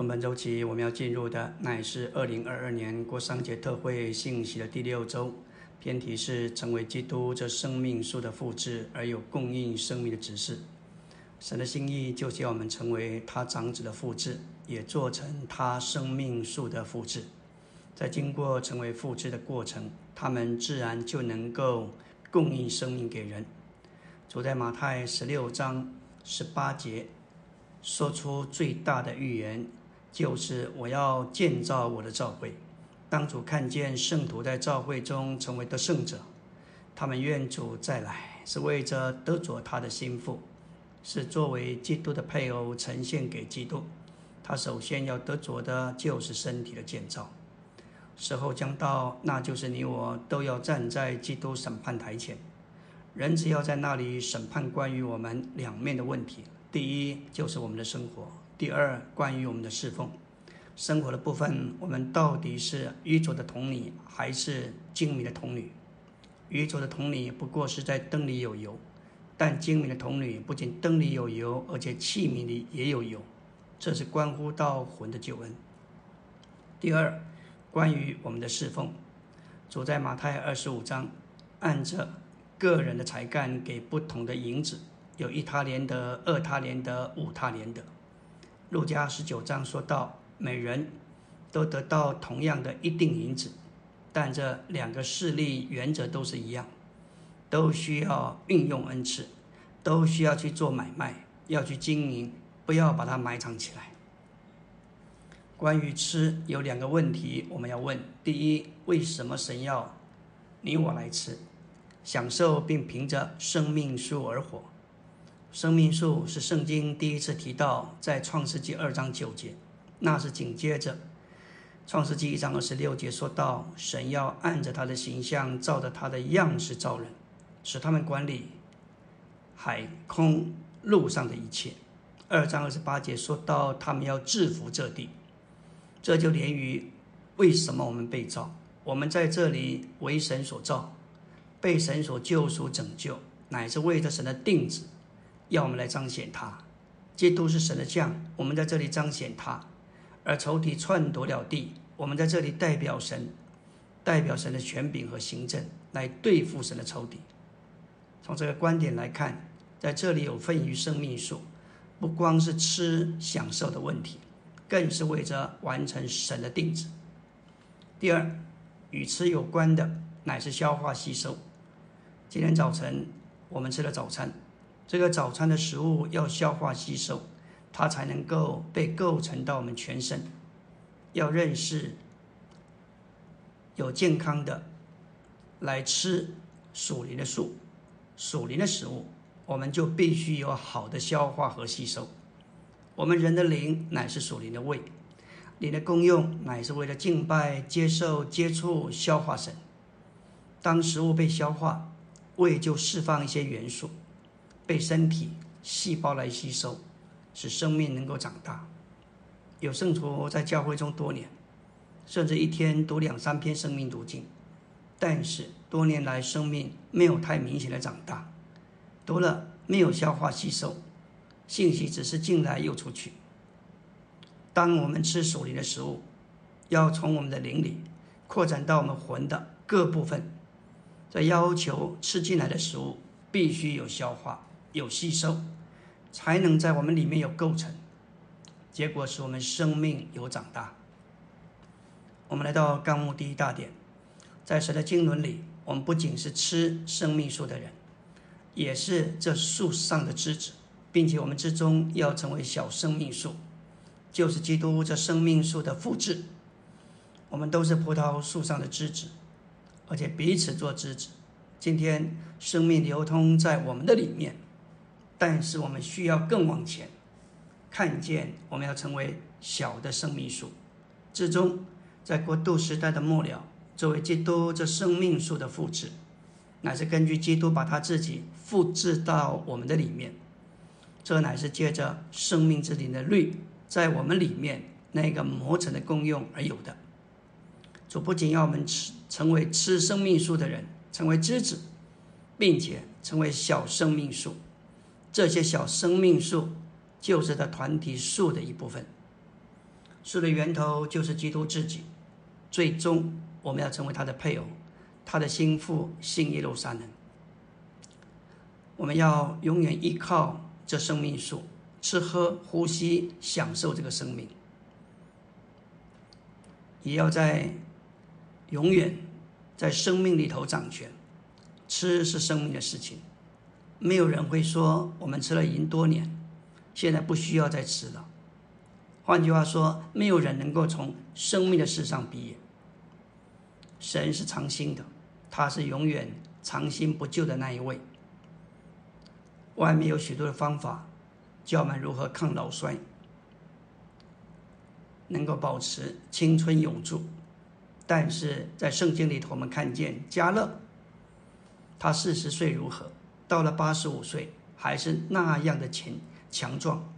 从本周起，我们要进入的乃是二零二二年过商节特会信息的第六周，偏题是成为基督这生命树的复制，而有供应生命的指示。神的心意就是要我们成为他长子的复制，也做成他生命树的复制。在经过成为复制的过程，他们自然就能够供应生命给人。主在马太十六章十八节说出最大的预言，就是我要建造我的教会。当主看见圣徒在教会中成为得胜者，他们愿主再来，是为着得着他的心腹。是作为基督的配偶呈现给基督，他首先要得着的就是身体的建造。时候将到，那就是你我都要站在基督审判台前，人只要在那里审判关于我们两面的问题。第一就是我们的生活，第二关于我们的侍奉。生活的部分，我们到底是愚拙的童女还是精明的童女？愚拙的童女不过是在灯里有油。但精明的童女不仅灯里有油，而且器皿里也有油，这是关乎到魂的救恩。第二，关于我们的侍奉，主在马太二十五章，按着个人的才干给不同的银子，有一他连德、二他连德、五他连德。路加十九章说到，每人都得到同样的一锭银子，但这两个势力原则都是一样。都需要运用恩赐，都需要去做买卖，要去经营，不要把它埋藏起来。关于吃，有两个问题我们要问：第一，为什么神要你我来吃，享受并凭着生命树而活？生命树是圣经第一次提到，在创世纪二章九节，那是紧接着创世纪一章二十六节说到，神要按着他的形象，照着他的样式造人。使他们管理海空路上的一切。二章二十八节说到，他们要制服这地，这就连于为什么我们被造？我们在这里为神所造，被神所救赎拯救，乃是为着神的定旨，要我们来彰显他。基督是神的将，我们在这里彰显他。而仇敌篡夺了地，我们在这里代表神，代表神的权柄和行政，来对付神的仇敌。从这个观点来看，在这里有份于生命树，不光是吃享受的问题，更是为着完成神的定旨。第二，与吃有关的乃是消化吸收。今天早晨我们吃了早餐，这个早餐的食物要消化吸收，它才能够被构成到我们全身。要认识有健康的来吃属灵的素。属灵的食物，我们就必须有好的消化和吸收。我们人的灵乃是属灵的胃，灵的功用乃是为了敬拜、接受、接触、消化神。当食物被消化，胃就释放一些元素，被身体细胞来吸收，使生命能够长大。有圣徒在教会中多年，甚至一天读两三篇生命读经。但是多年来，生命没有太明显的长大，读了没有消化吸收，信息只是进来又出去。当我们吃属灵的食物，要从我们的灵里扩展到我们魂的各部分，这要求吃进来的食物必须有消化、有吸收，才能在我们里面有构成，结果使我们生命有长大。我们来到纲目第一大点。在神的经纶里，我们不仅是吃生命树的人，也是这树上的枝子，并且我们之中要成为小生命树，就是基督这生命树的复制。我们都是葡萄树上的枝子，而且彼此做枝子。今天生命流通在我们的里面，但是我们需要更往前，看见我们要成为小的生命树最终，在过渡时代的末了。作为基督这生命树的复制，乃是根据基督把他自己复制到我们的里面，这乃是借着生命之灵的律在我们里面那个磨成的功用而有的。主不仅要我们吃成为吃生命树的人，成为枝子，并且成为小生命树，这些小生命树就是他团体树的一部分。树的源头就是基督自己，最终我们要成为他的配偶，他的心腹，新耶路撒冷。我们要永远依靠这生命树，吃喝呼吸，享受这个生命，也要在永远在生命里头掌权。吃是生命的事情，没有人会说我们吃了已经多年，现在不需要再吃了。换句话说，没有人能够从生命的事上毕业。神是长心的，他是永远长心不救的那一位。外面有许多的方法，教我们如何抗老衰，能够保持青春永驻。但是在圣经里头，我们看见加勒，他四十岁如何，到了八十五岁还是那样的强强壮，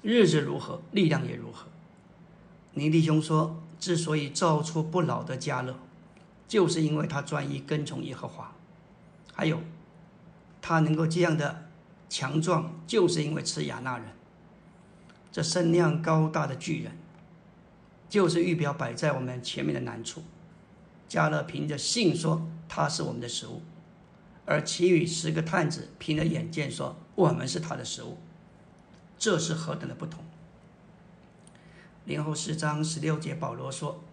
日子如何，力量也如何。尼弟兄说，之所以造出不老的加勒，就是因为他专一跟从耶和华，还有。他能够这样的强壮，就是因为吃雅纳人。这身量高大的巨人，就是预表摆在我们前面的难处。加勒凭着信说他是我们的食物，而其余十个探子凭着眼见说我们是他的食物。这是何等的不同！零后四章十六节，保罗说：“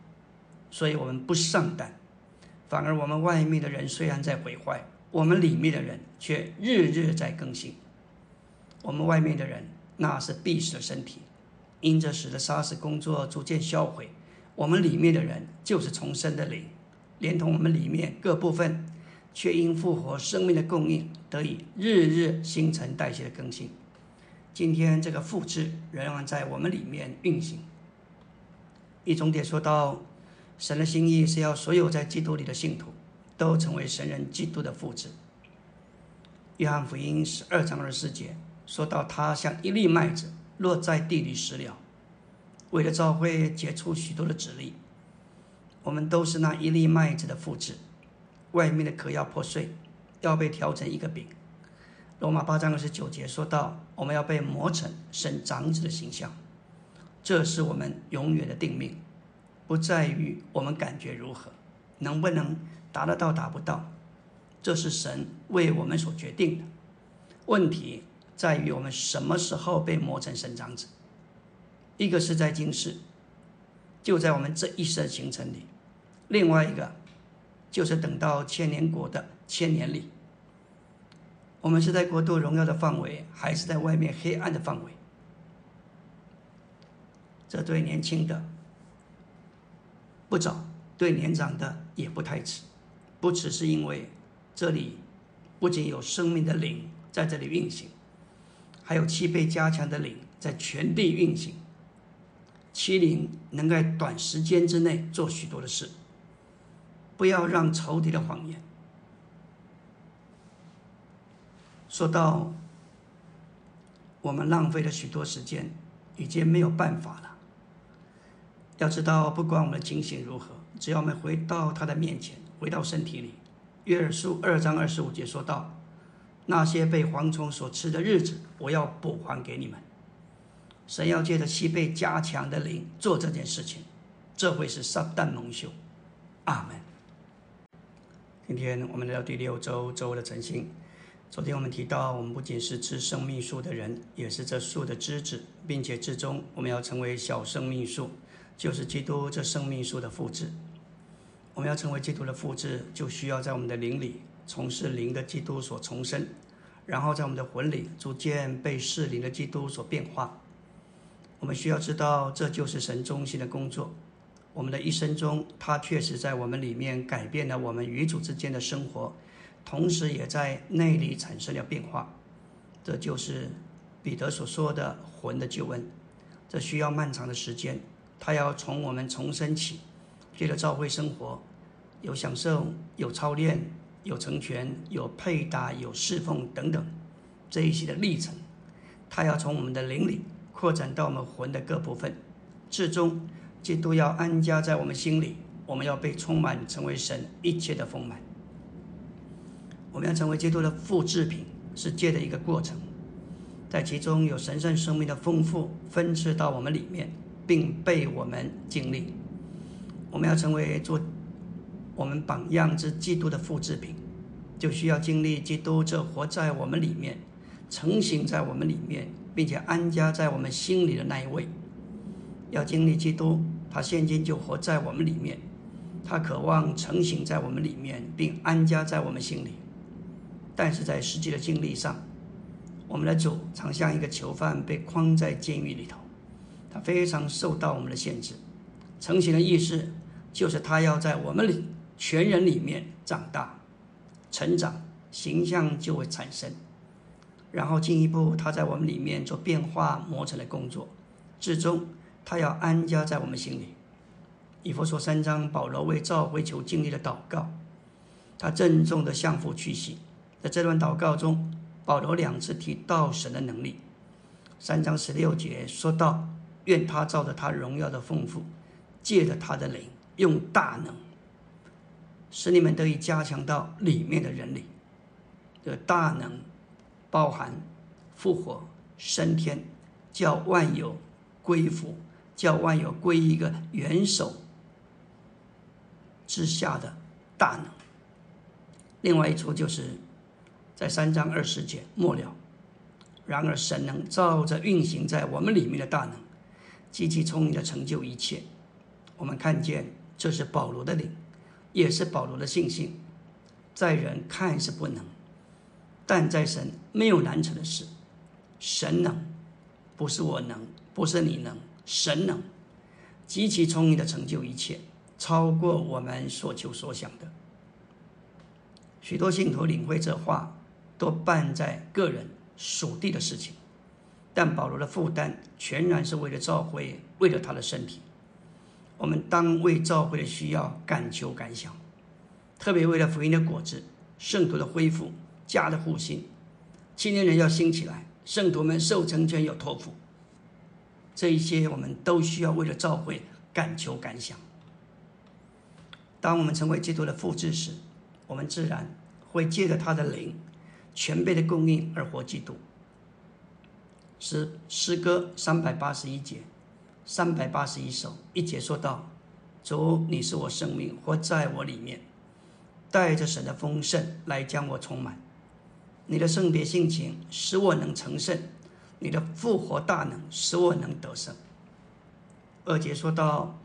所以我们不上当，反而我们外面的人虽然在毁坏。”我们里面的人却日日在更新。我们外面的人那是必死的身体，因着使得杀死工作逐渐销毁。我们里面的人就是重生的灵，连同我们里面各部分，却因复活生命的供应，得以日日新陈代谢的更新。今天这个复制仍然在我们里面运行。一总点说到，神的心意是要所有在基督里的信徒。都成为神人基督的复制。约翰福音十二章二十四节说到，他像一粒麦子落在地里死了，为了召会结出许多的籽粒。我们都是那一粒麦子的复制，外面的壳要破碎，要被调成一个饼。罗马八章二十九节说到，我们要被磨成神长子的形象。这是我们永远的定命，不在于我们感觉如何，能不能。达得到达不到，这是神为我们所决定的。问题在于我们什么时候被磨成神长子？一个是在今世，就在我们这一生行程里；另外一个就是等到千年国的千年里。我们是在国度荣耀的范围，还是在外面黑暗的范围？这对年轻的不早，对年长的也不太迟。不只是因为这里不仅有生命的灵在这里运行，还有七倍加强的灵在全地运行。七灵能在短时间之内做许多的事。不要让仇敌的谎言说到我们浪费了许多时间，已经没有办法了。要知道，不管我们的情形如何，只要我们回到他的面前。回到身体里，约尔书二章二十五节说道：“那些被蝗虫所吃的日子，我要补还给你们。”神要借着七倍加强的灵做这件事情，这会是撒旦蒙羞。阿门。今天我们来到第六周周的晨星。昨天我们提到，我们不仅是吃生命树的人，也是这树的枝子，并且至终我们要成为小生命树，就是基督这生命树的复制。我们要成为基督的复制，就需要在我们的灵里从事灵的基督所重生，然后在我们的魂里逐渐被世灵的基督所变化。我们需要知道，这就是神中心的工作。我们的一生中，他确实在我们里面改变了我们与主之间的生活，同时也在内里产生了变化。这就是彼得所说的魂的救恩。这需要漫长的时间，他要从我们重生起。借着教会生活，有享受，有操练，有成全，有配搭，有侍奉等等这一些的历程，他要从我们的灵里扩展到我们魂的各部分，至终基督要安家在我们心里，我们要被充满，成为神一切的丰满。我们要成为基督的复制品，是借的一个过程，在其中有神圣生命的丰富分赐到我们里面，并被我们经历。我们要成为做我们榜样之基督的复制品，就需要经历基督这活在我们里面、成型在我们里面，并且安家在我们心里的那一位。要经历基督，他现今就活在我们里面，他渴望成型在我们里面，并安家在我们心里。但是在实际的经历上，我们的主常像一个囚犯被框在监狱里头，他非常受到我们的限制。成型的意思就是他要在我们里全人里面长大、成长，形象就会产生，然后进一步他在我们里面做变化磨成的工作，最终他要安家在我们心里。以弗所三章，保罗为召会求经历的祷告，他郑重的向父屈膝，在这段祷告中。保罗两次提到神的能力，三章十六节说到：“愿他照着他荣耀的丰富，借着他的灵，用大能，使你们得以加强到里面的人里。这大能包含复活、升天，叫万有归服，叫万有归一个元首之下的大能。另外一处就是。”在三章二十节末了，然而神能照着运行在我们里面的大能，极其聪明的成就一切。我们看见这是保罗的灵，也是保罗的信心。在人看是不能，但在神没有难成的事。神能，不是我能，不是你能，神能，极其聪明的成就一切，超过我们所求所想的。许多信徒领会这话。都办在个人属地的事情，但保罗的负担全然是为了召会，为了他的身体。我们当为召会的需要感求感想，特别为了福音的果子、圣徒的恢复、家的复兴、青年人要兴起来、圣徒们受成全有托付，这一些我们都需要为了召会感求感想。当我们成为基督的复制时，我们自然会借着他的灵。全备的供应而活基督。诗诗歌三百八十一节，三百八十一首，一节说道：“主，你是我生命，活在我里面，带着神的丰盛来将我充满。你的圣别性情使我能成圣，你的复活大能使我能得胜。”二节说到：“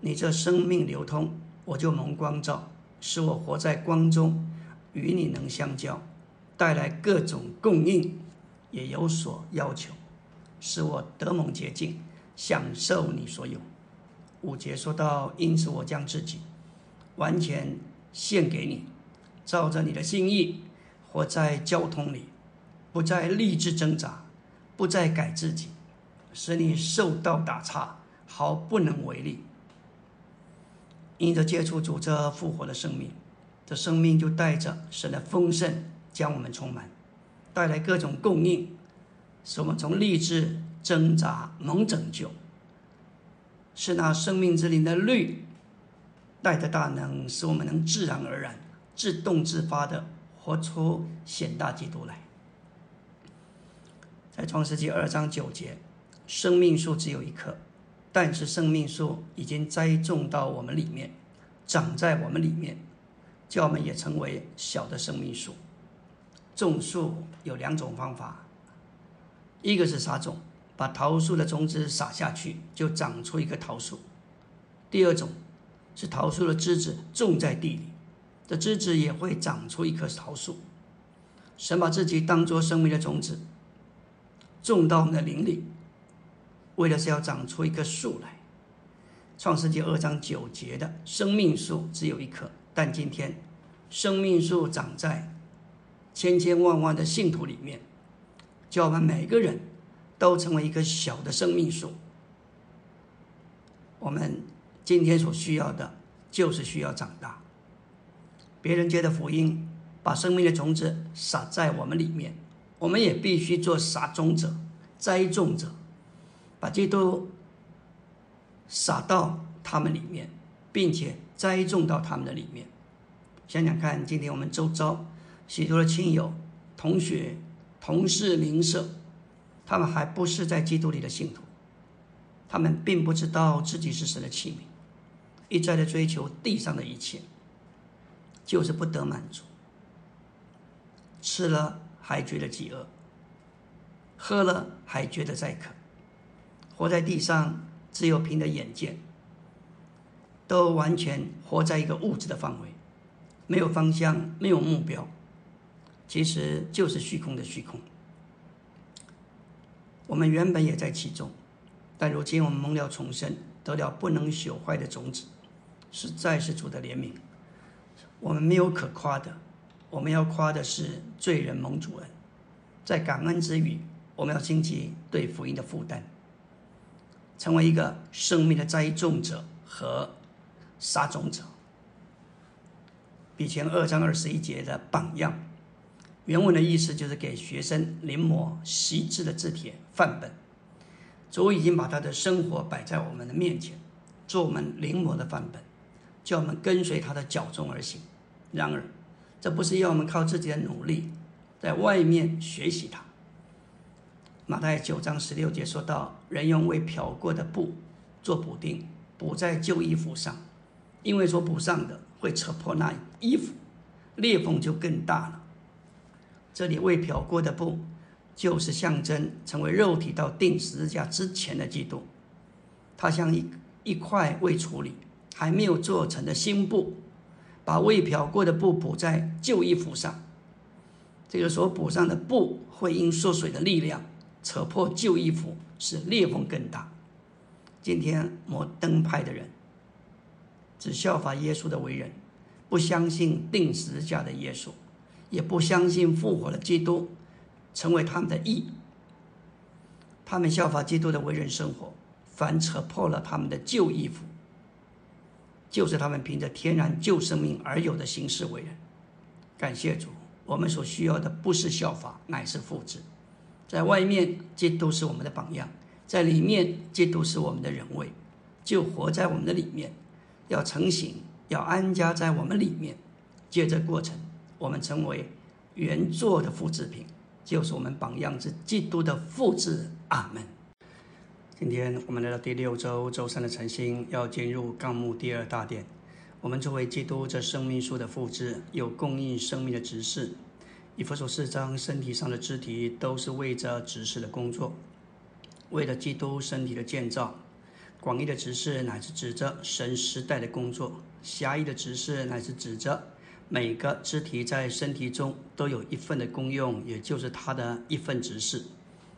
你这生命流通，我就蒙光照，使我活在光中，与你能相交。”带来各种供应，也有所要求，使我得蒙洁净，享受你所有。五节说到，因此我将自己完全献给你，照着你的心意活在交通里，不再立志挣扎，不再改自己，使你受到打岔，毫不能为力。因着接触主这复活的生命，这生命就带着神的丰盛。将我们充满，带来各种供应，使我们从励志挣扎蒙拯救。是那生命之灵的律带的大能，使我们能自然而然、自动自发的活出显大基督来。在创世纪二章九节，生命树只有一棵，但是生命树已经栽种到我们里面，长在我们里面，叫我们也成为小的生命树。种树有两种方法，一个是撒种，把桃树的种子撒下去，就长出一个桃树；第二种是桃树的枝子种在地里，这枝子也会长出一棵桃树。神把自己当作生命的种子，种到我们的灵里，为的是要长出一棵树来。创世纪二章九节的生命树只有一棵，但今天生命树长在。千千万万的信徒里面，叫我们每个人都成为一棵小的生命树。我们今天所需要的，就是需要长大。别人接的福音，把生命的种子撒在我们里面，我们也必须做撒种者、栽种者，把基督撒到他们里面，并且栽种到他们的里面。想想看，今天我们周遭。许多的亲友、同学、同事、邻舍，他们还不是在基督里的信徒，他们并不知道自己是神的器皿，一再的追求地上的一切，就是不得满足。吃了还觉得饥饿，喝了还觉得再渴，活在地上只有凭着眼见，都完全活在一个物质的范围，没有方向，没有目标，其实就是虚空的虚空。我们原本也在其中，但如今我们蒙了重生，得了不能朽坏的种子，实在是主的怜悯。我们没有可夸的，我们要夸的是罪人蒙主恩。在感恩之余，我们要兴起对福音的负担，成为一个生命的栽种者和撒种者。比前二章二十一节的榜样。原文的意思就是给学生临摹习字的字帖范本。主已经把他的生活摆在我们的面前，做我们临摹的范本，叫我们跟随他的脚踪而行。然而，这不是要我们靠自己的努力在外面学习它。马太九章十六节说到：“人用未漂过的布做补丁，补在旧衣服上，因为所补上的会扯破那衣服，裂缝就更大了。”这里未漂过的布，就是象征成为肉体到定十字架之前的基督。它像一一块未处理、还没有做成的新布，把未漂过的布补在旧衣服上。这个所补上的布会因缩水的力量扯破旧衣服，使裂缝更大。今天摩登派的人只效法耶稣的为人，不相信定十字架的耶稣。也不相信复活的基督成为他们的义，他们效法基督的为人生活，反扯破了他们的旧衣服，就是他们凭着天然旧生命而有的形式为人。感谢主，我们所需要的不是效法，乃是复制。在外面，基督是我们的榜样；在里面，基督是我们的人位，就活在我们的里面，要成型，要安家在我们里面。借这过程。我们成为原作的复制品，就是我们榜样之基督的复制。阿门。今天我们来到第六周周三的晨星，要进入纲目第二大点。我们作为基督这生命树的复制，有供应生命的执事。以弗所四章，身体上的肢体都是为着执事的工作，为了基督身体的建造。广义的执事乃是指着神时代的工作，狭义的执事乃是指着。每个肢体在身体中都有一份的功用，也就是它的一份职事，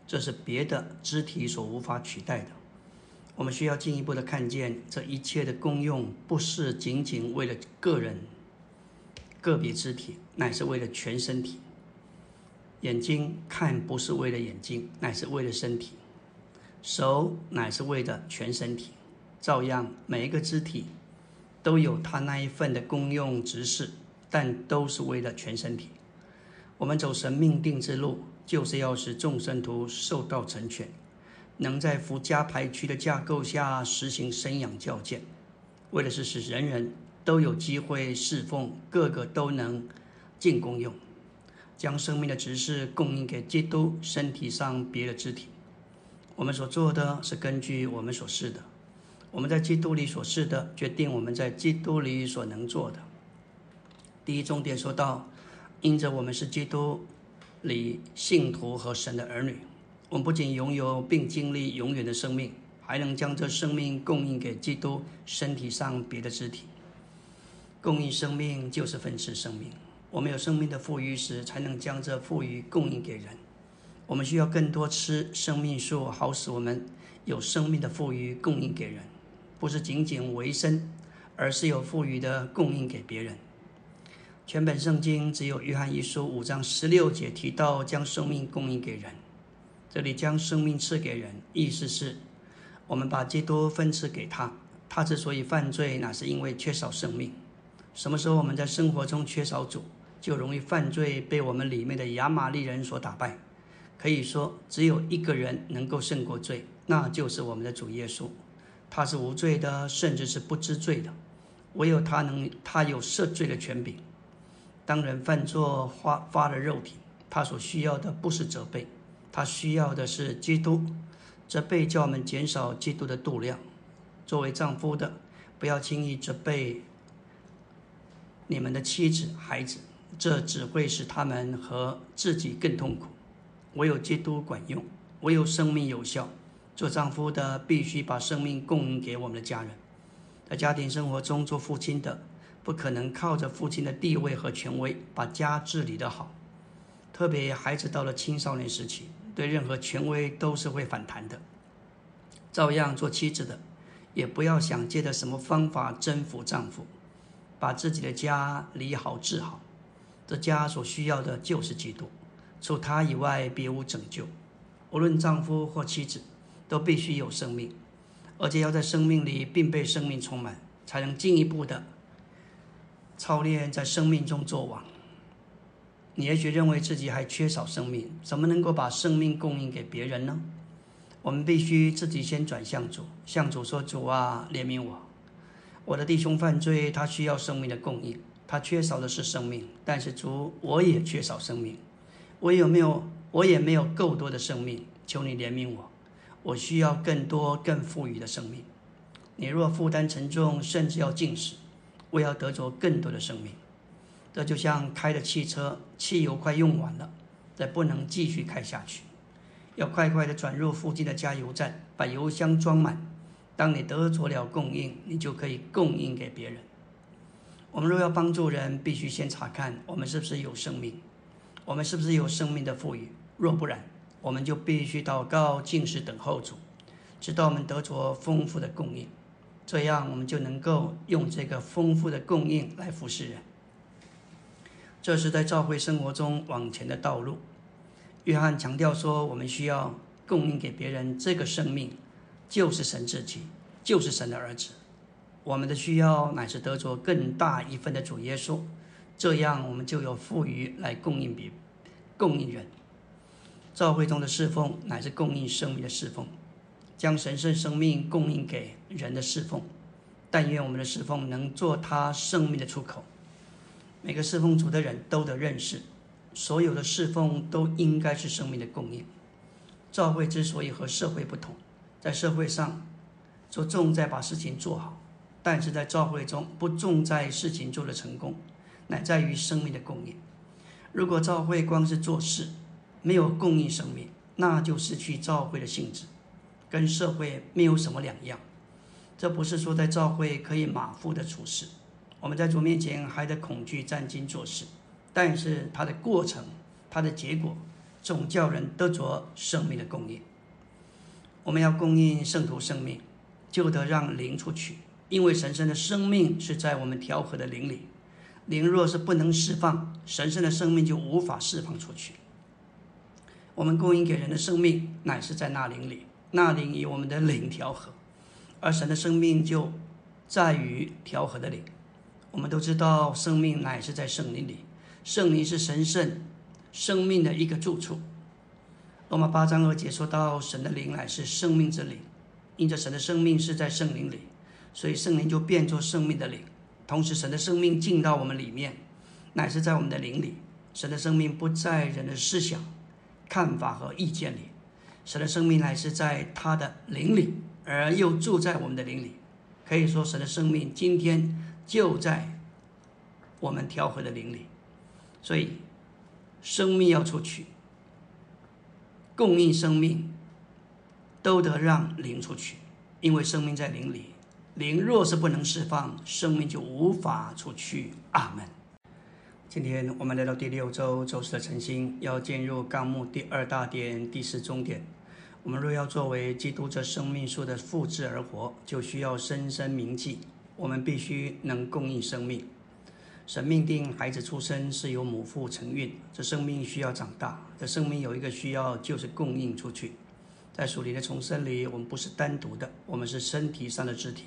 这是别的肢体所无法取代的。我们需要进一步的看见，这一切的功用不是仅仅为了个人、个别肢体，乃是为了全身体。眼睛看不是为了眼睛，乃是为了身体；手乃是为了全身体。照样，每一个肢体都有它那一份的功用职事。但都是为了全身体。我们走神命定之路，就是要使众生徒受到成全，能在福家排区的架构下实行生养教建，为的是使人人都有机会侍奉，个个都能尽功用，将生命的指示供应给基督身体上别的肢体。我们所做的是根据我们所示的，我们在基督里所示的，决定我们在基督里所能做的。第一重点说到，因着我们是基督里信徒和神的儿女，我们不仅拥有并经历永远的生命，还能将这生命供应给基督身体上别的肢体。供应生命就是分赐生命。我们有生命的富裕时，才能将这富裕供应给人。我们需要更多吃生命树，好使我们有生命的富裕供应给人，不是仅仅维生，而是有富裕的供应给别人。全本圣经只有约翰一书五章十六节提到将生命供应给人。这里将生命赐给人，意思是，我们把基督分赐给他。他之所以犯罪，那是因为缺少生命。什么时候我们在生活中缺少主，就容易犯罪，被我们里面的亚玛利人所打败。可以说，只有一个人能够胜过罪，那就是我们的主耶稣。他是无罪的，甚至是不知罪的。唯有他能，他有赦罪的权柄。当人犯错发发了肉体，他所需要的不是责备，他需要的是基督责备叫我们减少基督的度量。作为丈夫的，不要轻易责备你们的妻子、孩子，这只会使他们和自己更痛苦。唯有基督管用，唯有生命有效。做丈夫的必须把生命供应给我们的家人。在家庭生活中，做父亲的不可能靠着父亲的地位和权威把家治理得好。特别孩子到了青少年时期，对任何权威都是会反弹的。照样做妻子的，也不要想借着什么方法征服丈夫，把自己的家理好治好。这家所需要的就是基督，除他以外别无拯救。无论丈夫或妻子，都必须有生命，而且要在生命里并被生命充满，才能进一步的操练在生命中作王。你也许认为自己还缺少生命，怎么能够把生命供应给别人呢？我们必须自己先转向主，向主说：“主啊，怜悯我！我的弟兄犯罪，他需要生命的供应，他缺少的是生命。但是主，我也缺少生命，我有没有？我也没有够多的生命，求你怜悯我，我需要更多、更富裕的生命。你若负担沉重，甚至要尽死，我要得着更多的生命。”这就像开的汽车，汽油快用完了，再不能继续开下去，要快快的转入附近的加油站，把油箱装满。当你得着了供应，你就可以供应给别人。我们若要帮助人，必须先查看我们是不是有生命，我们是不是有生命的富裕。若不然，我们就必须祷告、进食、等候主，直到我们得着丰富的供应。这样，我们就能够用这个丰富的供应来服侍人。这是在教会生活中往前的道路。约翰强调说，我们需要供应给别人这个生命，就是神自己，就是神的儿子。我们的需要乃是得着更大一份的主耶稣，这样我们就有富余来供应别供应人。教会中的侍奉乃是供应生命的侍奉，将神圣生命供应给人的侍奉。但愿我们的侍奉能做他生命的出口。每个侍奉主的人都得认识，所有的侍奉都应该是生命的供应。教会之所以和社会不同，在社会上，着重在把事情做好；但是在教会中，不重在事情做的成功，乃在于生命的供应。如果教会光是做事，没有供应生命，那就失去教会的性质，跟社会没有什么两样。这不是说在教会可以马虎的处事。我们在主面前还得恐惧战兢做事，但是它的过程、它的结果，总叫人得着生命的供应。我们要供应圣徒生命，就得让灵出去，因为神圣的生命是在我们调和的灵里。灵若是不能释放，神圣的生命就无法释放出去。我们供应给人的生命，乃是在那灵里，那灵与我们的灵调和，而神的生命就在于调和的灵。我们都知道，生命乃是在圣灵里，圣灵是神圣生命的一个住处。罗马八章二节说到，神的灵乃是生命之灵，因着神的生命是在圣灵里，所以圣灵就变作生命的灵。同时，神的生命进到我们里面，乃是在我们的灵里。神的生命不在人的思想、看法和意见里，神的生命乃是在他的灵里，而又住在我们的灵里。可以说，神的生命今天。就在我们调和的灵里，所以生命要出去，供应生命都得让灵出去，因为生命在灵里，灵若是不能释放，生命就无法出去。阿门。今天我们来到第六周周四的晨星，要进入纲目第二大点第四中点。我们若要作为基督这生命树的复制而活，就需要深深铭记。我们必须能供应生命。神命定孩子出生是由母腹承孕，这生命需要长大。这生命有一个需要，就是供应出去。在属灵的重生里，我们不是单独的，我们是身体上的肢体。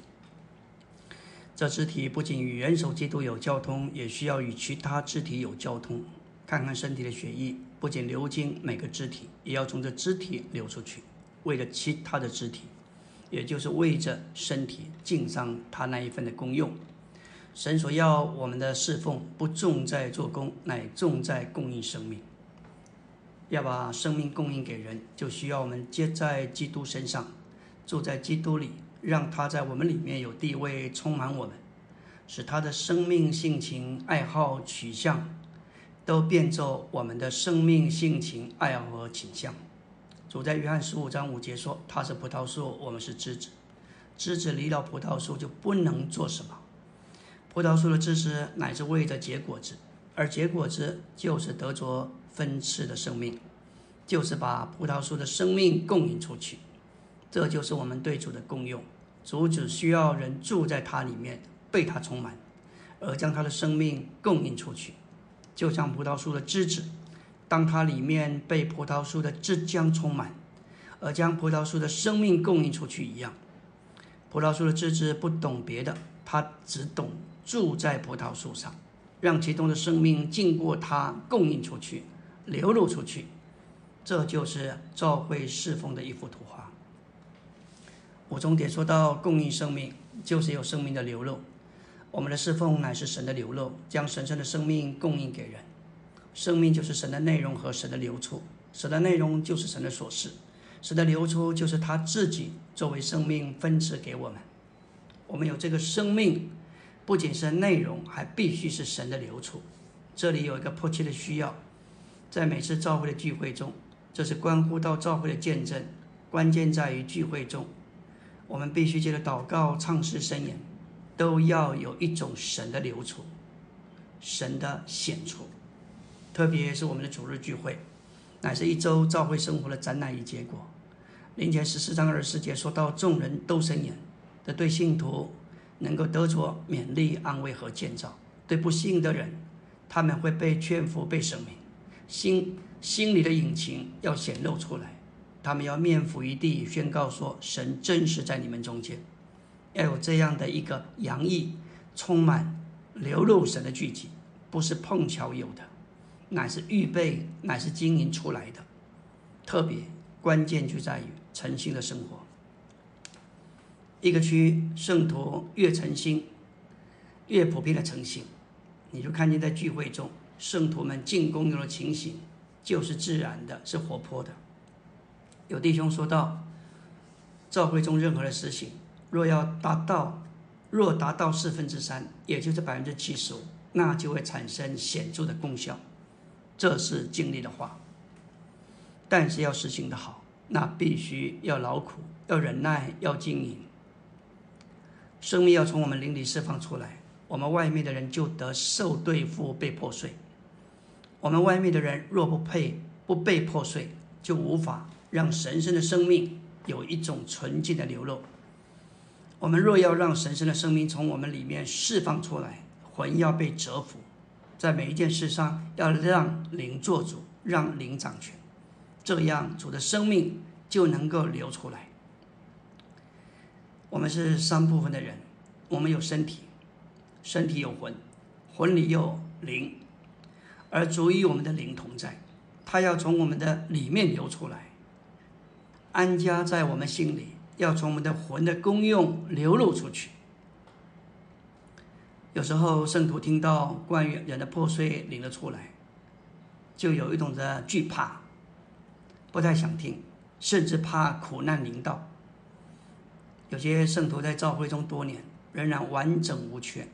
这肢体不仅与元首基督有交通，也需要与其他肢体有交通。看看身体的血液，不仅流经每个肢体，也要从这肢体流出去，为了其他的肢体。也就是为着身体尽上他那一份的功用。神所要我们的侍奉，不重在做工，乃重在供应生命。要把生命供应给人，就需要我们接在基督身上，住在基督里，让他在我们里面有地位，充满我们，使他的生命、性情、爱好、取向，都变作我们的生命、性情、爱好和倾向。主在约翰十五章五节说：“他是葡萄树，我们是枝子。枝子离了葡萄树就不能做什么。葡萄树的枝子乃是为着结果子，而结果子就是得着分赐的生命，就是把葡萄树的生命供应出去。这就是我们对主的功用。主只需要人住在它里面，被它充满，而将他的生命供应出去，就像葡萄树的枝子。”当它里面被葡萄树的汁浆充满，而将葡萄树的生命供应出去一样，葡萄树的枝枝不懂别的，它只懂住在葡萄树上，让其中的生命经过它供应出去，流露出去。这就是教会侍奉的一幅图画。我重点说到供应生命，就是有生命的流露。我们的侍奉乃是神的流露，将神圣的生命供应给人。生命就是神的内容和神的流出，神的内容就是神的所示，神的流出就是他自己作为生命分赐给我们。我们有这个生命，不仅是内容，还必须是神的流出。这里有一个迫切的需要，在每次召会的聚会中，这是关乎到召会的见证。关键在于聚会中，我们必须借着祷告、唱诗、申言，都要有一种神的流出，神的显出。特别是我们的主日聚会，乃是一周召会生活的展览与结果。林前十四章二十四节说到，众人都生言，这对信徒能够得着勉励、安慰和建造；对不信的人，他们会被劝服、被声明，心心里的隐情要显露出来。他们要面伏于地，宣告说：神真实在你们中间。要有这样的一个洋溢、充满、流露神的聚集，不是碰巧有的。乃是预备，乃是经营出来的。特别关键就在于诚心的生活。一个区圣徒越诚心，越普遍的诚信，你就看见在聚会中圣徒们进攻的情形，就是自然的，是活泼的。有弟兄说到，教会中任何的事情，若要达到，若达到四分之三，也就是百分之七十五，那就会产生显著的功效。这是经历的话，但是要实行的好，那必须要劳苦，要忍耐，要经营。生命要从我们灵里释放出来，我们外面的人就得受对付，被破碎。我们外面的人若不配不被破碎，就无法让神圣的生命有一种纯净的流露。我们若要让神圣的生命从我们里面释放出来，魂要被折服。在每一件事上，要让灵做主，让灵掌权，这样主的生命就能够流出来。我们是三部分的人，我们有身体，身体有魂，魂里有灵，而主与我们的灵同在，他要从我们的里面流出来，安家在我们心里，要从我们的魂的功用流露出去。有时候圣徒听到关于人的破碎领了出来，就有一种的惧怕，不太想听，甚至怕苦难临到。有些圣徒在教会中多年，仍然完整无缺，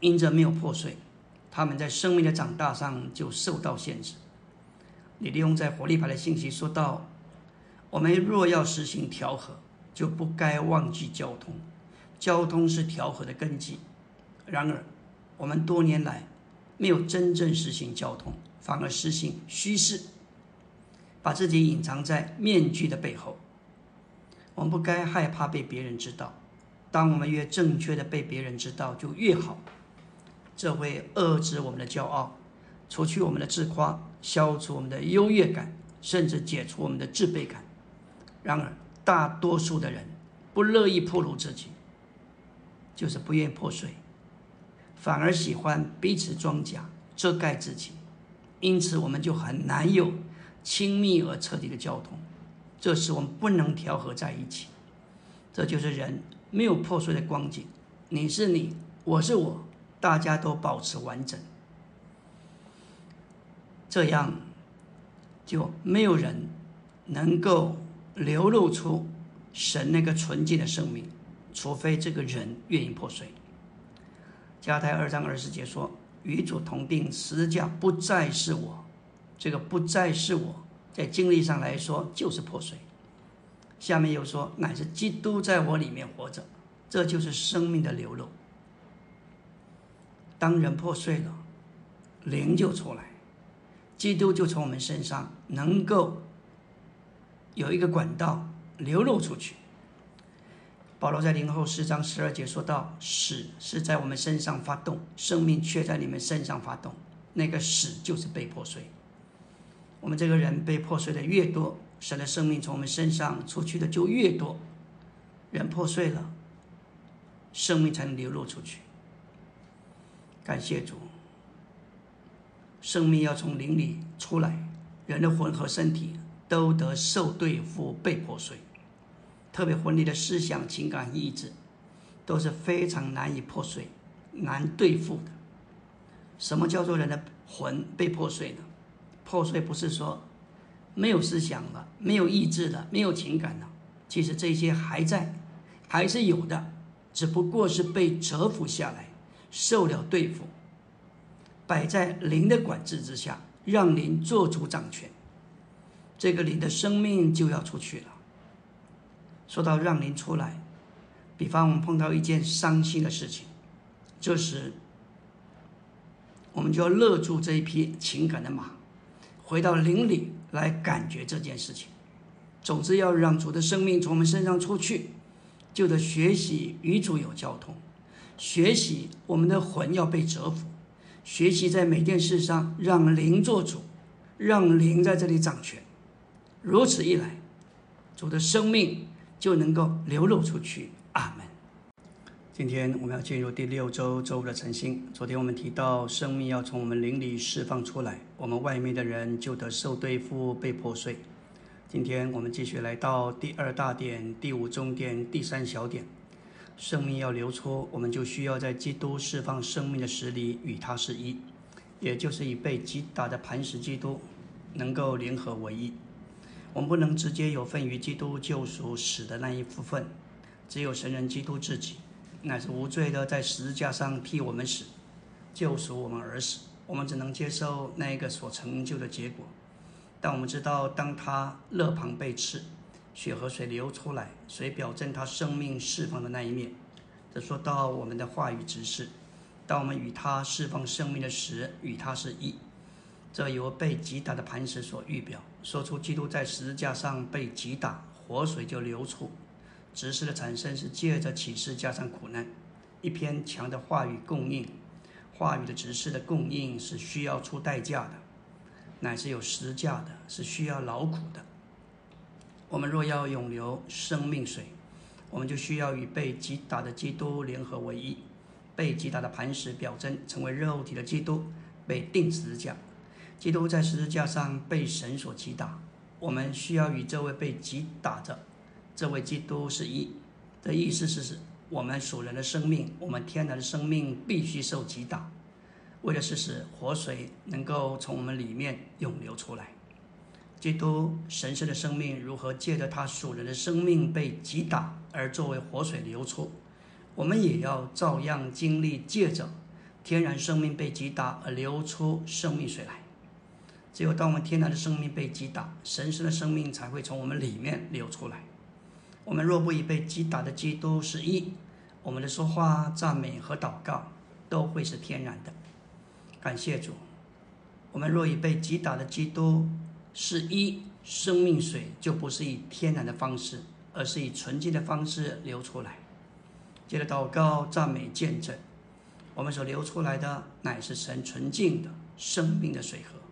因着没有破碎，他们在生命的长大上就受到限制。李立用在活力牌的信息说到：我们若要实行调和，就不该忘记交通。交通是调和的根基，然而，我们多年来没有真正实行交通，反而实行虚饰，把自己隐藏在面具的背后。我们不该害怕被别人知道，当我们越正确的被别人知道，就越好。这会遏制我们的骄傲，除去我们的自夸，消除我们的优越感，甚至解除我们的自卑感。然而，大多数的人不乐意暴露自己。就是不愿破碎，反而喜欢彼此装甲遮盖自己，因此我们就很难有亲密而彻底的交通。这时我们不能调和在一起，这就是人没有破碎的光景。你是你，我是我，大家都保持完整。这样就没有人能够流露出神那个纯净的生命，除非这个人愿意破碎。加太二章二十节说：“与主同定十字架，不再是我，这个不再是我，在经历上来说就是破碎。”下面又说：“乃是基督在我里面活着，这就是生命的流露。当人破碎了，灵就出来，基督就从我们身上能够有一个管道流露出去。”保罗在零后四章十二节说到：“死是在我们身上发动，生命却在你们身上发动。那个死就是被破碎。我们这个人被破碎的越多。”神的生命从我们身上出去的就越多，人破碎了，生命才能流露出去。感谢主，生命要从灵里出来，人的魂和身体都得受对付被破碎，特别魂里的思想、情感、意志都是非常难以破碎、难对付的。什么叫做人的魂被破碎呢？破碎不是说。没有思想了，没有意志了，没有情感了。其实这些还在，还是有的，只不过是被折服下来，受了对付，摆在灵的管制之下，让灵做主掌权。这个灵的生命就要出去了。说到让灵出来，比方我们碰到一件伤心的事情，这时我们就要勒住这一匹情感的马，回到灵里。来感觉这件事情。总之，要让主的生命从我们身上出去，就得学习与主有交通，学习我们的魂要被折服，学习在每件事上让灵做主，让灵在这里掌权。如此一来，主的生命就能够流露出去。阿门。今天我们要进入第六周周五的晨星。昨天我们提到，生命要从我们灵里释放出来，我们外面的人就得受对付、被破碎。今天我们继续来到第二大点、第五中点、第三小点。生命要流出，我们就需要在基督释放生命的实里与他是一，也就是以被击打的磐石基督能够联合为一。我们不能直接有份于基督救赎死的那一部分，只有神人基督自己。乃是无罪的，在十字架上替我们死，救赎我们而死。我们只能接受那一个所成就的结果。但我们知道，当他肋旁被刺，血和水流出来，水表征他生命释放的那一面。这说到我们的话语指示，当我们与他释放生命的时，与他是一。这由被击打的磐石所预表，说出基督在十字架上被击打，活水就流出。执事的产生是借着启示加上苦难，一篇强的话语供应，话语的执事的供应是需要出代价的，乃是有实价的，是需要劳苦的。我们若要永留生命水，我们就需要与被击打的基督联合为一。被击打的磐石表征成为肉体的基督被钉十字架，基督在十字架上被神所击打，我们需要与这位被击打着。这位基督是一的意思是，是我们属人的生命，我们天然的生命必须受击打，为了是使活水能够从我们里面涌流出来。基督神圣的生命如何借着他属人的生命被击打而作为活水流出，我们也要照样经历借着天然生命被击打而流出生命水来。只有当我们天然的生命被击打，神圣的生命才会从我们里面流出来。我们若不以被击打的基督是一，我们的说话、赞美和祷告都会是天然的。感谢主。我们若以被击打的基督是一，生命水就不是以天然的方式，而是以纯净的方式流出来。接着祷告、赞美、见证，我们所流出来的乃是神纯净的生命的水河。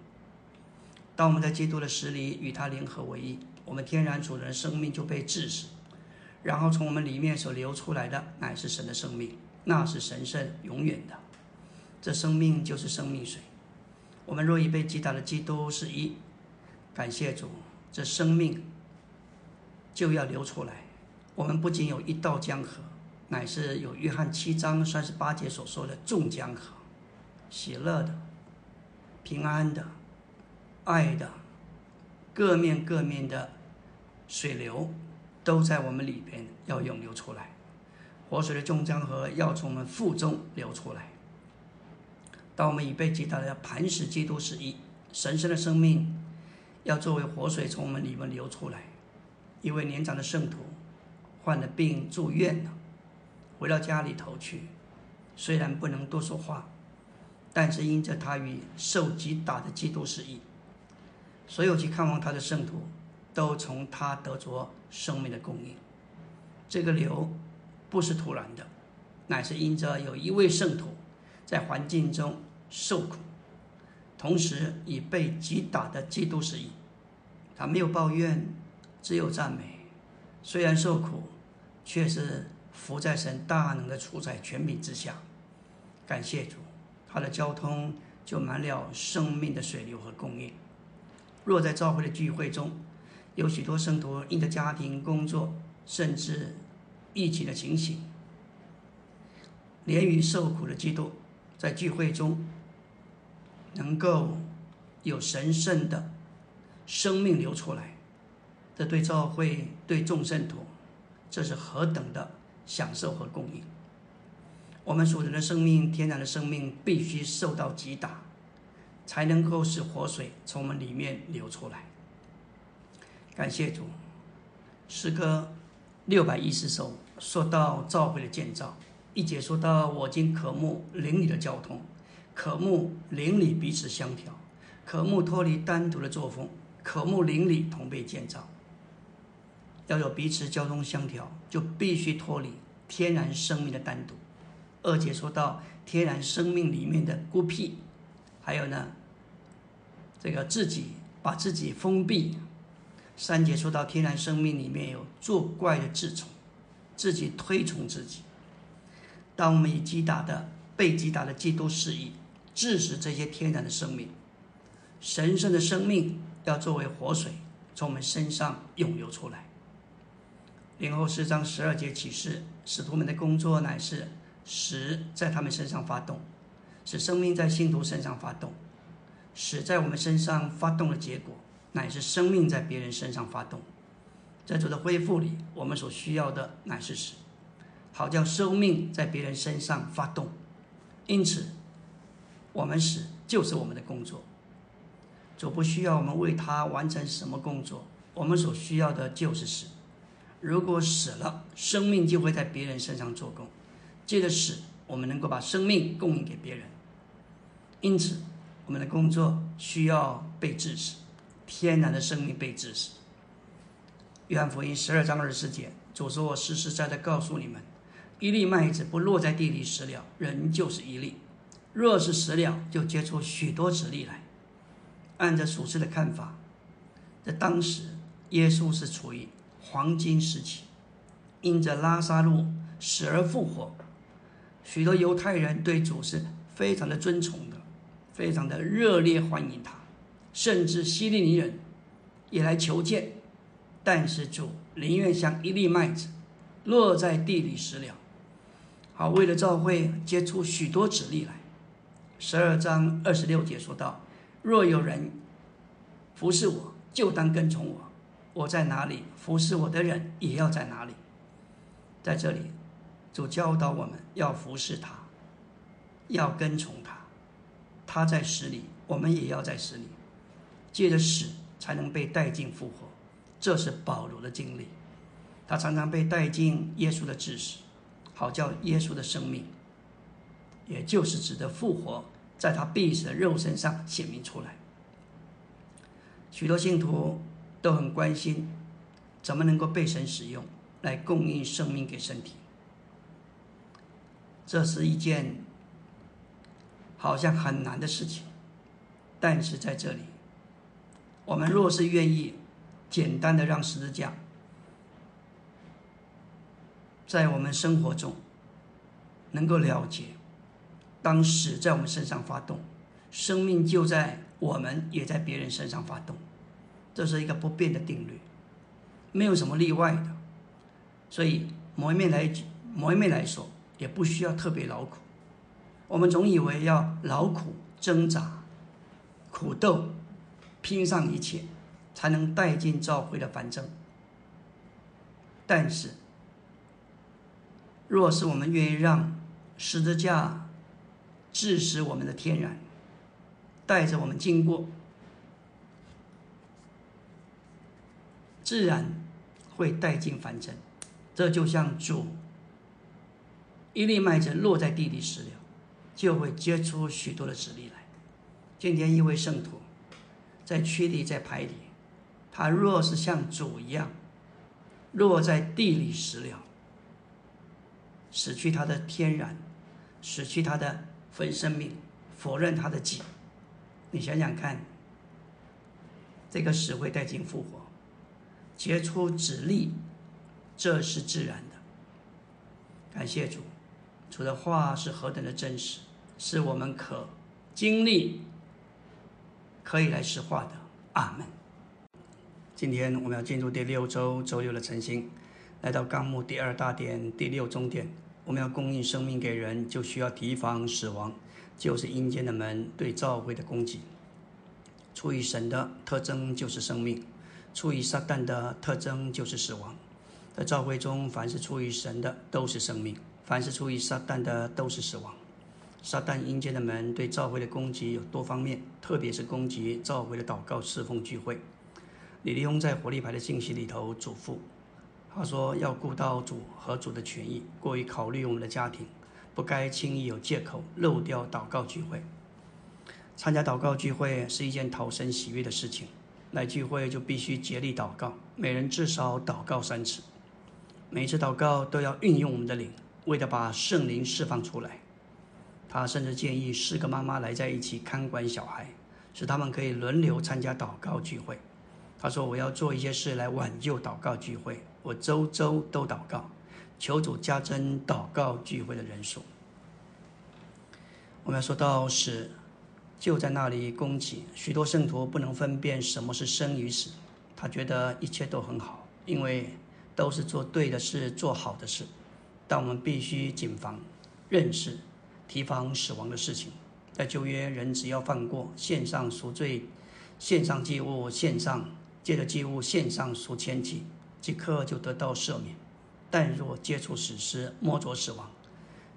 当我们在基督的实里与他联合为一，我们天然主人生命就被致死。然后从我们里面所流出来的乃是神的生命，那是神圣永远的。这生命就是生命水。我们若已被击打的基督是一，感谢主，这生命就要流出来。我们不仅有一道江河，乃是有约翰七章三十八节所说的众江河，喜乐的、平安的、爱的各面各面的水流，都在我们里边要涌流出来。活水的终江河要从我们腹中流出来。当我们已被击打的磐石基督是一神圣的生命，要作为活水从我们里面流出来。一位年长的圣徒患了病住院了，回到家里头去，虽然不能多说话，但是因着他与受击打的基督是一，所有去看望他的圣徒都从他得着生命的供应。这个流。不是突然的，乃是因着有一位圣徒在环境中受苦，同时已被击打的基督是一，他没有抱怨，只有赞美。虽然受苦，却是伏在神大能的主宰权柄之下。感谢主，他的交通就满了生命的水流和供应。若在教会的聚会中，有许多圣徒因着家庭、工作，甚至疫情的情形，连于受苦的基督，在聚会中能够有神圣的生命流出来，这对教会、对众圣徒，这是何等的享受和供应！我们属人的生命、天然的生命，必须受到击打，才能够使活水从我们里面流出来。感谢主，诗歌。六百一十首说到教会的建造，一节说到我今渴慕邻里的交通，渴慕邻里彼此相调，渴慕脱离单独的作风，渴慕邻里同被建造。要有彼此交通相调，就必须脱离天然生命的单独。二节说到天然生命里面的孤僻，还有呢，这个自己把自己封闭。三节说到天然生命里面有作怪的自从，自己推崇自己。当我们以击打的被击打的基督示意，致使这些天然的生命、神圣的生命要作为活水从我们身上涌流出来。零后四章十二节启示，使徒们的工作乃是使在他们身上发动，使生命在信徒身上发动，死在我们身上发动的结果。乃是生命在别人身上发动，在主的恢复里，我们所需要的乃是死，好叫生命在别人身上发动。因此，我们死就是我们的工作。主不需要我们为他完成什么工作，我们所需要的就是死。如果死了，生命就会在别人身上做工。借着死，我们能够把生命供应给别人。因此，我们的工作需要被支持。天然的生命被支持。约翰福音十二章二十四节，主说：“我实实在在告诉你们，一粒麦子不落在地里死了，人就是一粒；若是死了，就结出许多子粒来。”按照属世的看法，在当时，耶稣是处于黄金时期，因着拉萨路死而复活，许多犹太人对主是非常的尊崇的，非常的热烈欢迎他。甚至希利尼人也来求见，但是主宁愿像一粒麦子落在地里死了，好为了召会结出许多子粒来。十二章二十六节说道：“若有人服侍我，就当跟从我；我在哪里，服侍我的人也要在哪里。”在这里，主教导我们要服侍他，要跟从他。在死里，我们也要在死里。借着死才能被带进复活，这是保罗的经历。他常常被带进耶稣的知识，好叫耶稣的生命，也就是指的复活，在他必死的肉身上显明出来。许多信徒都很关心，怎么能够被神使用来供应生命给身体。这是一件好像很难的事情，但是在这里。我们若是愿意简单的让十字架在我们生活中能够了解，当死在我们身上发动，生命就在我们也在别人身上发动，这是一个不变的定律，没有什么例外的。所以某一面来某一面来说，也不需要特别劳苦。我们总以为要劳苦挣扎、苦斗。拼上一切，才能带进教会的反正。但是，若是我们愿意让十字架致使我们的天然带着我们经过，自然会带进凡尘。这就像主一粒麦子落在地里时，就会结出许多的籽粒来。今天一位圣徒在区里在排里，他若是像主一样落在地里时了，失去他的天然，失去他的分生命，否认他的己，你想想看，这个死会带进复活，结出籽粒。这是自然的。感谢主，主的话是何等的真实，是我们可经历、可以来实化的。阿门。今天我们要进入第六周周六的晨星，来到纲目第二大点第六中点。我们要供应生命给人，就需要提防死亡，就是阴间的门对教会的攻击。出于神的特征就是生命，出于撒旦的特征就是死亡。在教会中，凡是出于神的都是生命；凡是出于撒旦的都是死亡。撒旦阴间的门对召会的攻击有多方面，特别是攻击召会的祷告侍奉聚会。李立翁在活力牌的信息里头嘱咐，他说要顾到主和主的权益，过于考虑我们的家庭，不该轻易有借口漏掉祷告聚会。参加祷告聚会是一件讨神喜悦的事情，来聚会就必须竭力祷告，每人至少祷告三次。每次祷告都要运用我们的灵，为了把圣灵释放出来。他甚至建议四个妈妈来在一起看管小孩，使他们可以轮流参加祷告聚会。他说：“我要做一些事来挽救祷告聚会，我周周都祷告，求主加增祷告聚会的人数。”我们要说到死，就在那里攻击。许多圣徒不能分辨什么是生与死，他觉得一切都很好，因为。都是做对的事，做好的事，但我们必须谨防、认识、提防死亡的事情。在旧约，人只要犯过，献上赎罪，献上祭物，献上借着祭物献上赎千祭，即刻就得到赦免。但若接触死尸，摸着死亡，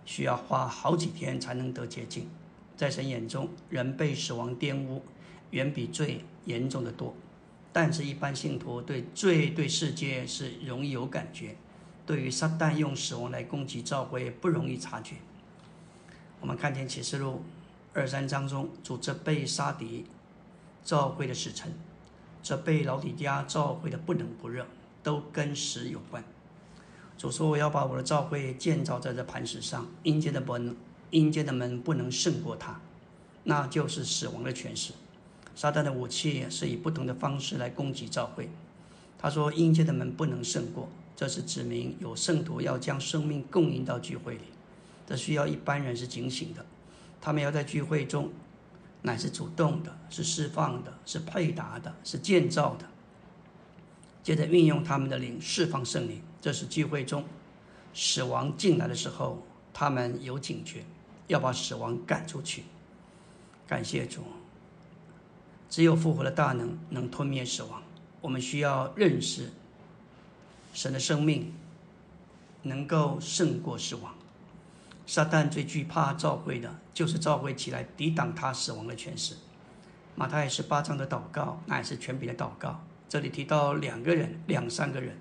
需要花好几天才能得洁净。在神眼中，人被死亡玷污，远比罪严重的多。但是，一般信徒对罪、对世界是容易有感觉，对于撒旦用死亡来攻击教会不容易察觉。我们看见启示录二三章中，主责备杀敌召会的使臣，责备老底家教会的不冷不热，都跟死有关。主说：“我要把我的召会建造在这磐石上，阴间的门，阴间的门不能胜过它，那就是死亡的权势。”撒旦的武器是以不同的方式来攻击召会。他说：“阴间的门不能胜过。”这是指明有圣徒要将生命供应到聚会里，这需要一般人是警醒的。他们要在聚会中，乃是主动的，是释放的，是配搭的，是建造的。接着运用他们的灵释放圣灵。这是聚会中死亡进来的时候，他们有警觉，要把死亡赶出去。感谢主。只有复活的大能能吞灭死亡。我们需要认识神的生命能够胜过死亡。撒旦最惧怕召会的，就是召会起来抵挡他死亡的权势。马太十八章的祷告乃是权柄的祷告。这里提到两个人、两三个人，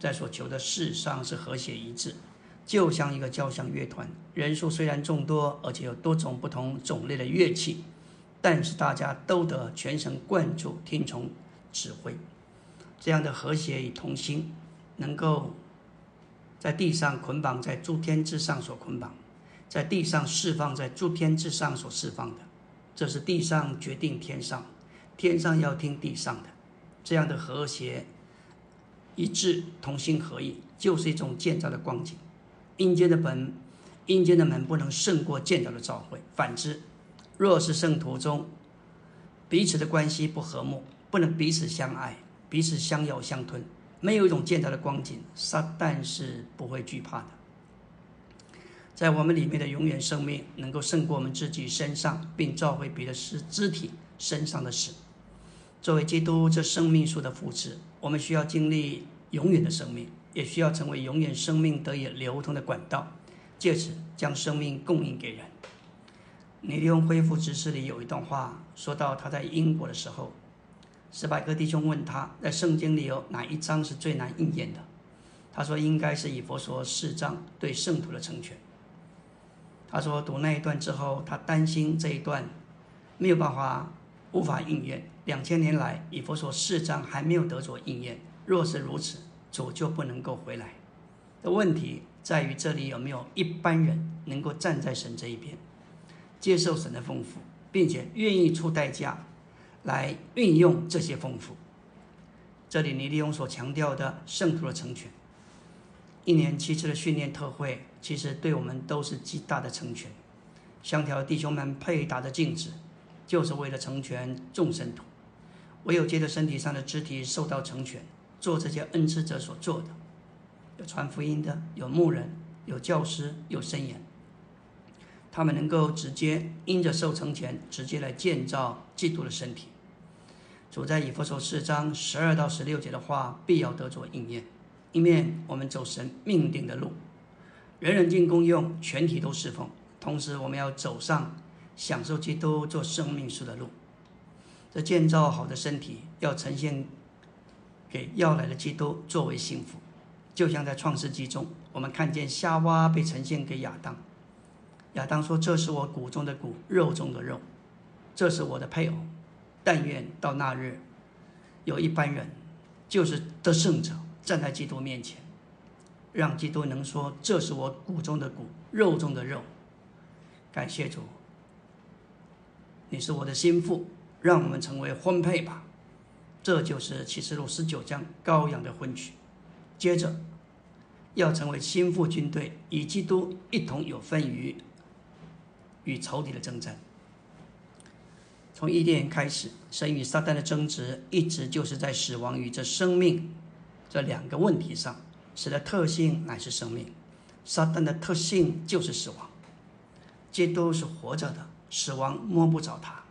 在所求的事上是和谐一致，就像一个交响乐团，人数虽然众多，而且有多种不同种类的乐器。但是大家都得全神贯注听从指挥，这样的和谐与同心，能够在地上捆绑在诸天之上所捆绑，在地上释放在诸天之上所释放的，这是地上决定天上，天上要听地上的，这样的和谐一致、同心合意，就是一种建造的光景。阴间的门，阴间的门不能胜过建造的召会，反之。若是圣徒中彼此的关系不和睦，不能彼此相爱，彼此相咬相吞，没有一种健康的光景，撒旦是不会惧怕的。在我们里面的永远生命，能够胜过我们自己身上，并召回别的肢肢体身上的死。作为基督这生命树的复制，我们需要经历永远的生命，也需要成为永远生命得以流通的管道，借此将生命供应给人。尼利用恢复知识里有一段话，说到他在英国的时候，史百克弟兄问他在圣经里有哪一章是最难应验的，他说应该是以佛说四章对圣徒的成全。他说读那一段之后，他担心这一段没有办法无法应验。两千年来，以佛所四章还没有得着应验。若是如此，主就不能够回来。的问题在于这里有没有一般人能够站在神这一边，接受神的丰富，并且愿意出代价来运用这些丰富。这里尼利用所强调的圣徒的成全，一年七次的训练特会，其实对我们都是极大的成全。香条弟兄们配搭的镜子，就是为了成全众生徒。唯有借着身体上的肢体受到成全，做这些恩赐者所做的，有传福音的，有牧人，有教师，有圣言，他们能够直接因着受成全，直接来建造基督的身体。主在以弗所四章十二到十六节的话，必要得着应验。一面我们走神命定的路，人人尽公用，全体都侍奉；同时，我们要走上享受基督做生命树的路。这建造好的身体要呈现给要来的基督作为幸福，就像在创世纪中，我们看见夏娃被呈现给亚当，亚当说：“这是我骨中的骨，肉中的肉，这是我的配偶。但愿到那日，有一般人，就是得胜者，站在基督面前，让基督能说：这是我骨中的骨，肉中的肉。感谢主，你是我的心腹。”让我们成为婚配吧，这就是启示录十九章羔羊的婚娶。接着，要成为心腹军队，与基督一同有份于与仇敌的征战。从伊甸开始，神与撒旦的争执，一直就是在死亡与这生命这两个问题上。神的特性乃是生命，撒旦的特性就是死亡。基督是活着的，死亡摸不着他。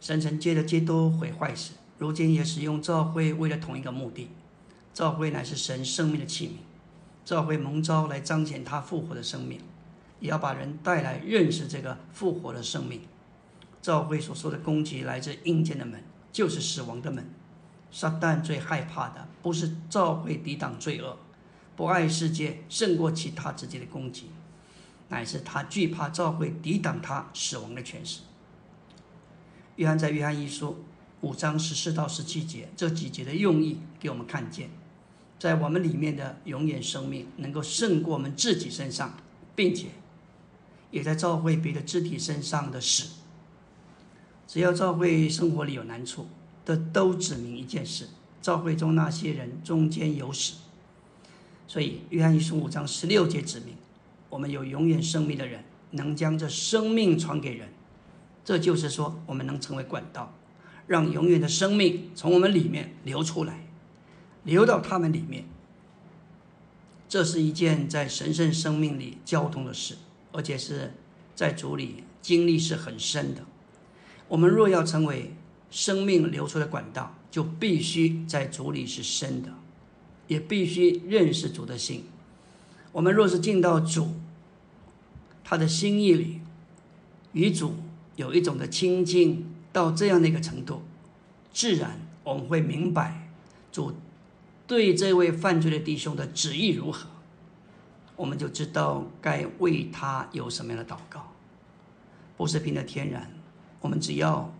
神曾借着基督毁坏时，如今也使用教会为了同一个目的。教会乃是神生命的器皿，教会蒙召来彰显他复活的生命，也要把人带来认识这个复活的生命。教会所说的攻击来自阴间的门，就是死亡的门。撒旦最害怕的不是教会抵挡罪恶，不爱世界胜过其他直接的攻击，乃是他惧怕教会抵挡他死亡的权势。约翰在约翰一书五章十四到十七节这几节的用意，给我们看见，在我们里面的永远生命能够胜过我们自己身上，并且也在召会别的肢体身上的死。只要教会生活里有难处，的都指明一件事：教会中那些人中间有死。所以约翰一书五章十六节指明，我们有永远生命的人，能将这生命传给人。这就是说，我们能成为管道，让永远的生命从我们里面流出来，流到他们里面。这是一件在神圣生命里交通的事，而且是在主里经历是很深的。我们若要成为生命流出的管道，就必须在主里是深的，也必须认识主的心。我们若是进到主他的心意里，与主。有一种的亲近到这样的一个程度，自然我们会明白主对这位犯罪的弟兄的旨意如何，我们就知道该为他有什么样的祷告。不是凭着天然，我们只要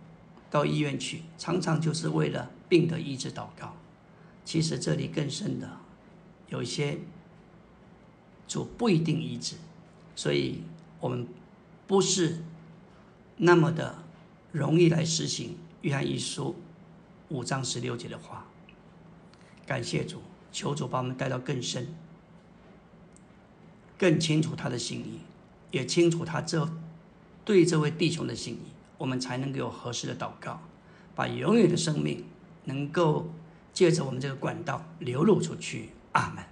到医院去，常常就是为了病的医治祷告。其实这里更深的，有一些主不一定医治，所以我们不是。那么的容易来实行约翰一书五章十六节的话，感谢主，求主把我们带到更深、更清楚他的心意，也清楚他这对这位弟兄的心意，我们才能够有合适的祷告，把永远的生命能够借着我们这个管道流露出去。阿门。